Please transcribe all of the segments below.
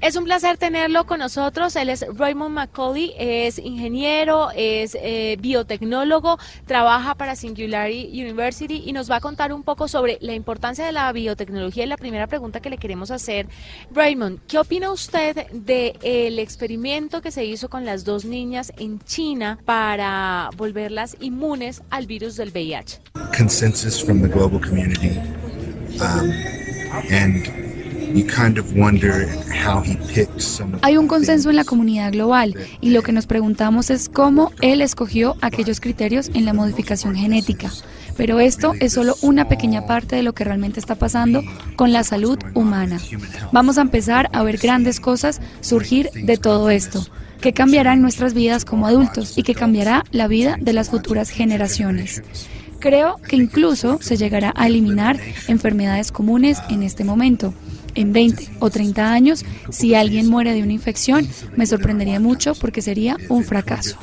Es un placer tenerlo con nosotros. Él es Raymond McCauley, es ingeniero, es eh, biotecnólogo, trabaja para Singularity University y nos va a contar un poco sobre la importancia de la biotecnología. Y la primera pregunta que le queremos hacer, Raymond, ¿qué opina usted del experimento que se hizo con las dos niñas en China para volverlas inmunes al virus del VIH? Consensus from the global community um, and hay un consenso en la comunidad global y lo que nos preguntamos es cómo él escogió aquellos criterios en la modificación genética. Pero esto es solo una pequeña parte de lo que realmente está pasando con la salud humana. Vamos a empezar a ver grandes cosas surgir de todo esto que cambiará en nuestras vidas como adultos y que cambiará la vida de las futuras generaciones. Creo que incluso se llegará a eliminar enfermedades comunes en este momento en 20 o 30 años, si alguien muere de una infección, me sorprendería mucho porque sería un fracaso.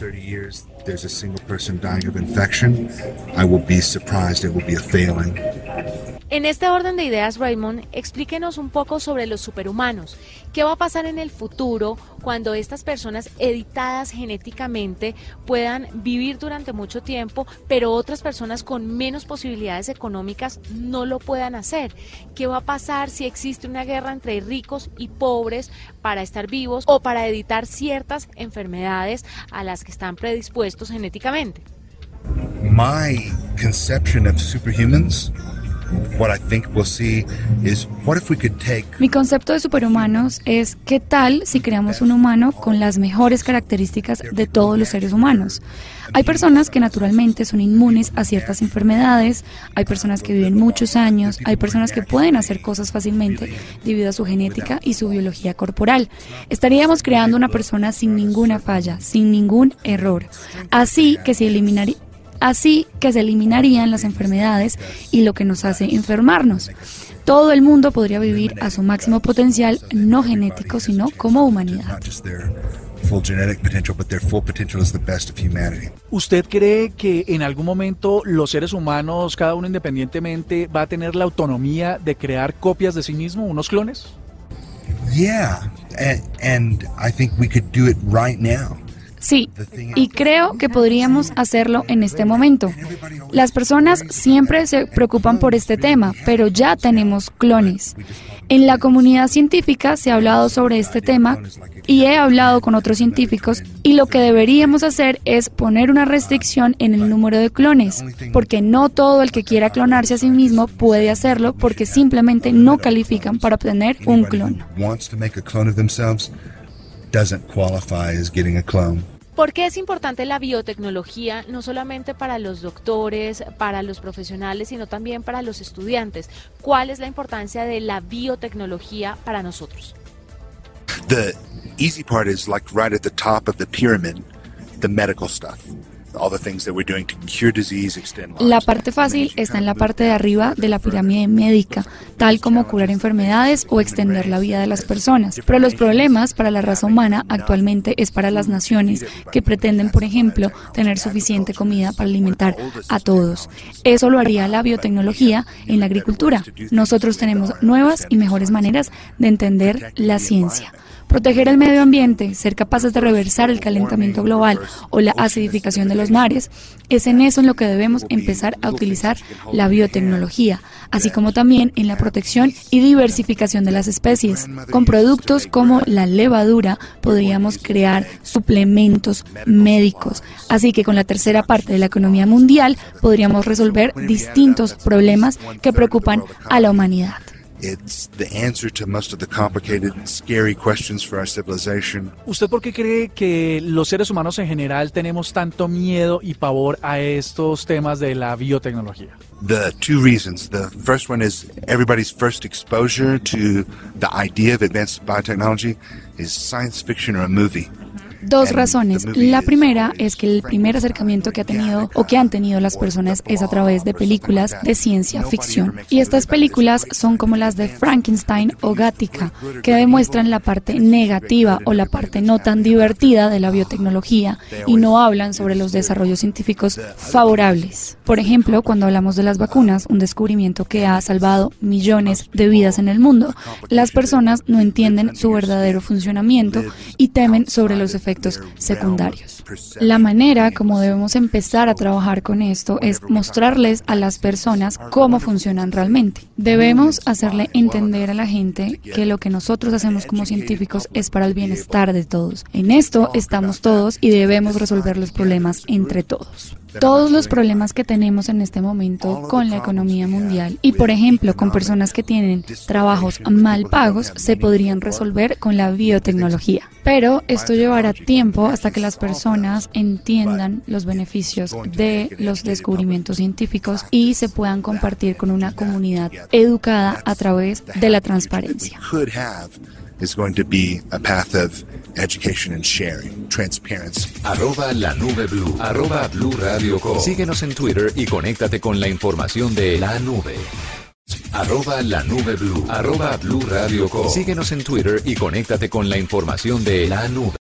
En este orden de ideas, Raymond, explíquenos un poco sobre los superhumanos. ¿Qué va a pasar en el futuro cuando estas personas editadas genéticamente puedan vivir durante mucho tiempo, pero otras personas con menos posibilidades económicas no lo puedan hacer? ¿Qué va a pasar si existe una guerra entre ricos y pobres para estar vivos o para editar ciertas enfermedades a las que están predispuestos genéticamente? My conception of superhumans mi concepto de superhumanos es qué tal si creamos un humano con las mejores características de todos los seres humanos. Hay personas que naturalmente son inmunes a ciertas enfermedades, hay personas que viven muchos años, hay personas que pueden hacer cosas fácilmente debido a su genética y su biología corporal. Estaríamos creando una persona sin ninguna falla, sin ningún error. Así que si eliminaría así que se eliminarían las enfermedades y lo que nos hace enfermarnos. Todo el mundo podría vivir a su máximo potencial, no genético, sino como humanidad. ¿Usted cree que en algún momento los seres humanos, cada uno independientemente, va a tener la autonomía de crear copias de sí mismo, unos clones? Yeah, and I think we could do it right now. Sí, y creo que podríamos hacerlo en este momento. Las personas siempre se preocupan por este tema, pero ya tenemos clones. En la comunidad científica se ha hablado sobre este tema y he hablado con otros científicos y lo que deberíamos hacer es poner una restricción en el número de clones, porque no todo el que quiera clonarse a sí mismo puede hacerlo porque simplemente no califican para obtener un clon. ¿Por qué es importante la biotecnología no solamente para los doctores, para los profesionales, sino también para los estudiantes? ¿Cuál es la importancia de la biotecnología para nosotros? The easy part is like right at the top of the pyramid, the medical stuff. La parte fácil está en la parte de arriba de la pirámide médica, tal como curar enfermedades o extender la vida de las personas. Pero los problemas para la raza humana actualmente es para las naciones que pretenden, por ejemplo, tener suficiente comida para alimentar a todos. Eso lo haría la biotecnología en la agricultura. Nosotros tenemos nuevas y mejores maneras de entender la ciencia. Proteger el medio ambiente, ser capaces de reversar el calentamiento global o la acidificación de los mares, es en eso en lo que debemos empezar a utilizar la biotecnología, así como también en la protección y diversificación de las especies. Con productos como la levadura podríamos crear suplementos médicos, así que con la tercera parte de la economía mundial podríamos resolver distintos problemas que preocupan a la humanidad. It's the answer to most of the complicated and scary questions for our civilization. ¿Usted por qué cree que los seres humanos en general tenemos tanto miedo y pavor a estos temas de la biotecnología? The two reasons. The first one is everybody's first exposure to the idea of advanced biotechnology is science fiction or a movie. Dos razones. La primera es que el primer acercamiento que ha tenido o que han tenido las personas es a través de películas de ciencia ficción. Y estas películas son como las de Frankenstein o Gattaca, que demuestran la parte negativa o la parte no tan divertida de la biotecnología y no hablan sobre los desarrollos científicos favorables. Por ejemplo, cuando hablamos de las vacunas, un descubrimiento que ha salvado millones de vidas en el mundo, las personas no entienden su verdadero funcionamiento y temen sobre los efectos secundarios. La manera como debemos empezar a trabajar con esto es mostrarles a las personas cómo funcionan realmente. Debemos hacerle entender a la gente que lo que nosotros hacemos como científicos es para el bienestar de todos. En esto estamos todos y debemos resolver los problemas entre todos todos los problemas que tenemos en este momento con la economía mundial y, por ejemplo, con personas que tienen trabajos mal pagos, se podrían resolver con la biotecnología. Pero esto llevará tiempo hasta que las personas entiendan los beneficios de los descubrimientos científicos y se puedan compartir con una comunidad educada a través de la transparencia. Is going to be a path of education and sharing, transparency. Arroba la nube blue. Arroba blue radio com. Síguenos en Twitter y conéctate con la información de la nube. Arroba la nube blue. Arroba blue radio com. Síguenos en Twitter y conéctate con la información de la nube.